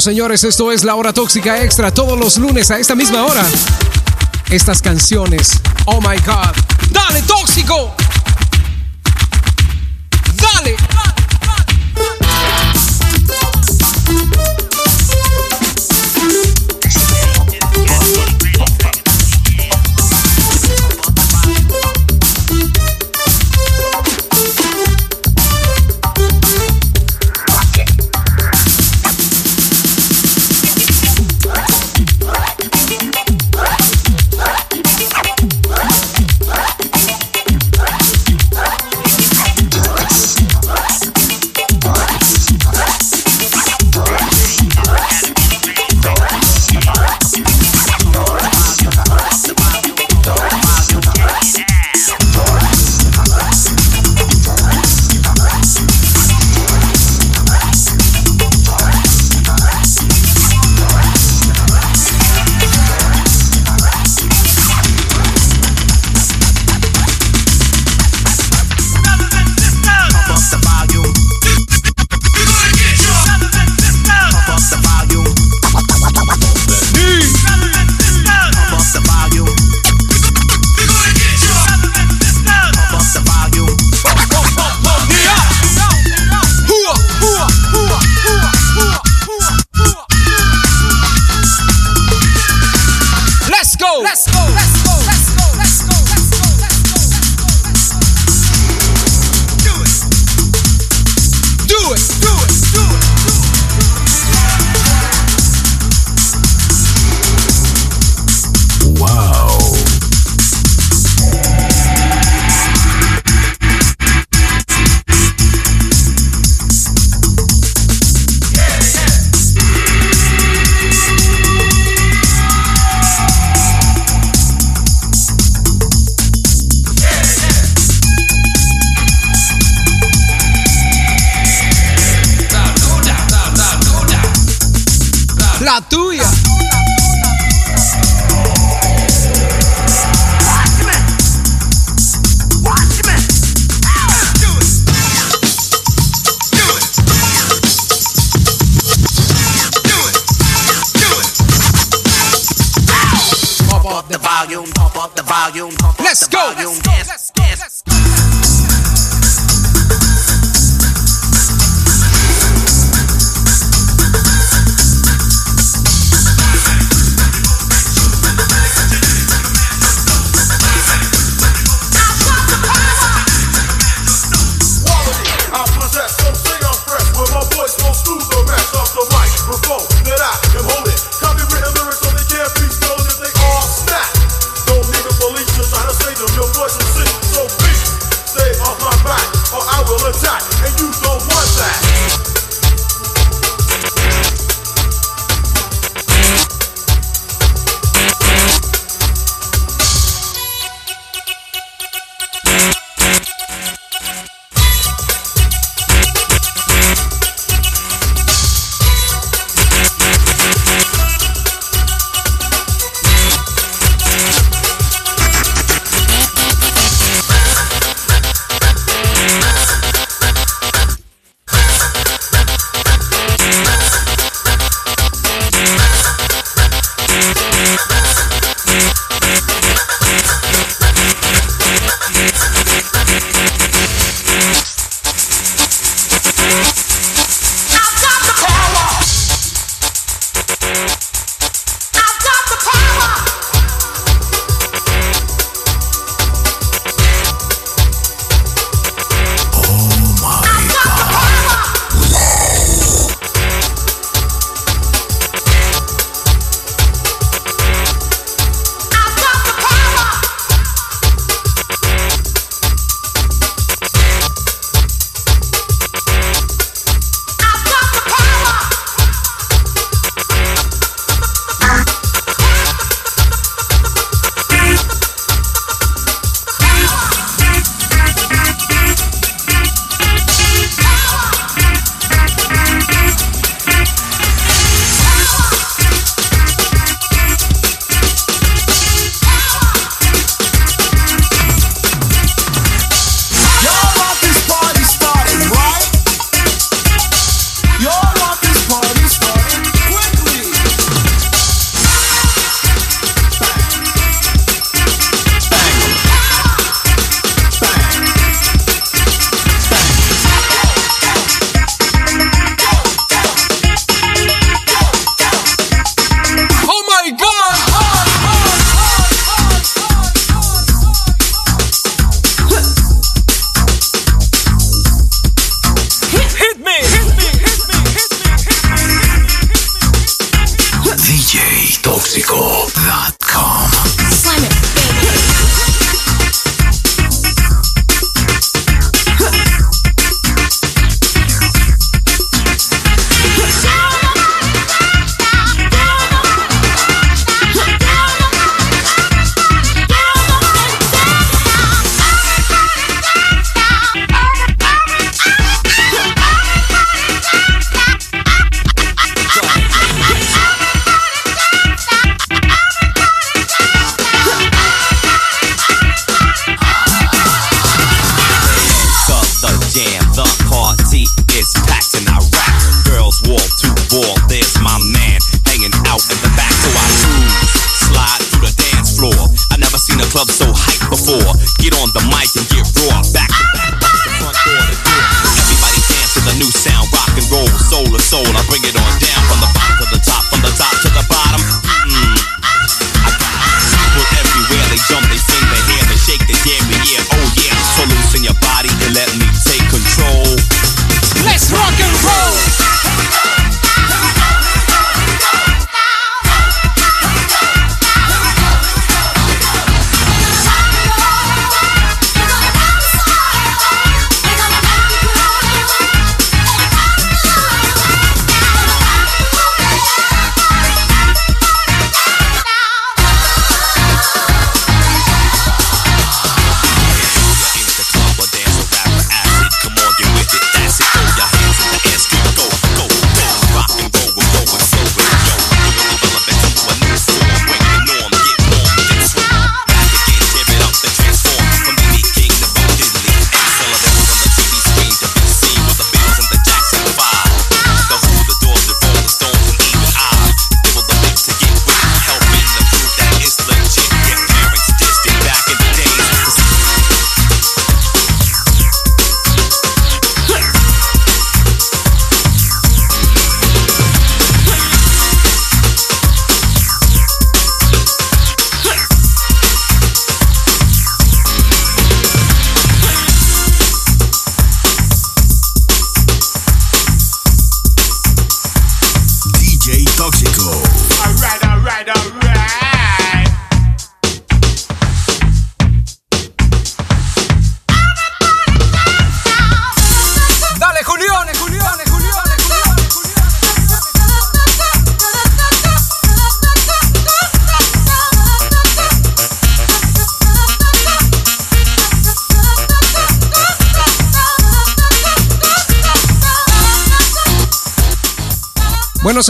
Señores, esto es La Hora Tóxica Extra todos los lunes a esta misma hora. Estas canciones. Oh my God. Dale, tóxico.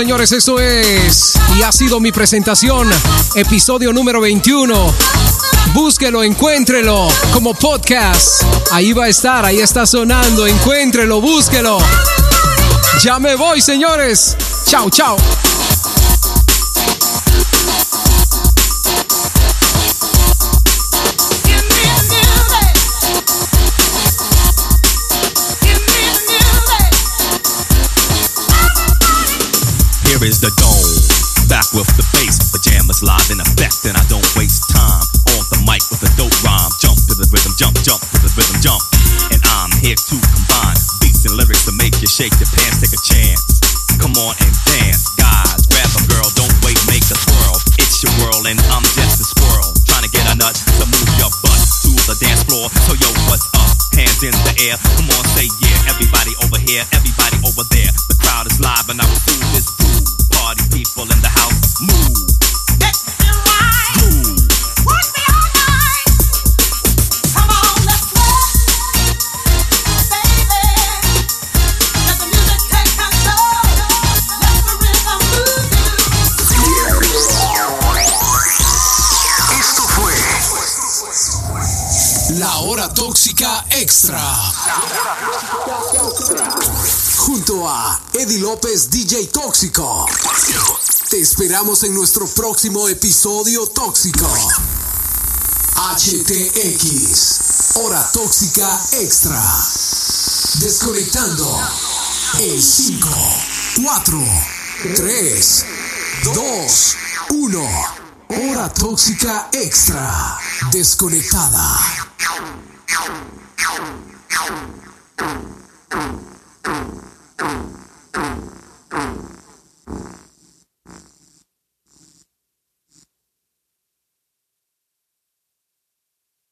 señores, esto es y ha sido mi presentación, episodio número 21. Búsquelo, encuéntrelo como podcast. Ahí va a estar, ahí está sonando, encuéntrelo, búsquelo. Ya me voy, señores. Chao, chao. West esperamos en nuestro próximo episodio tóxico. HTX, hora tóxica extra. Desconectando en 5, 4, 3, 2, 1. Hora tóxica extra. Desconectada.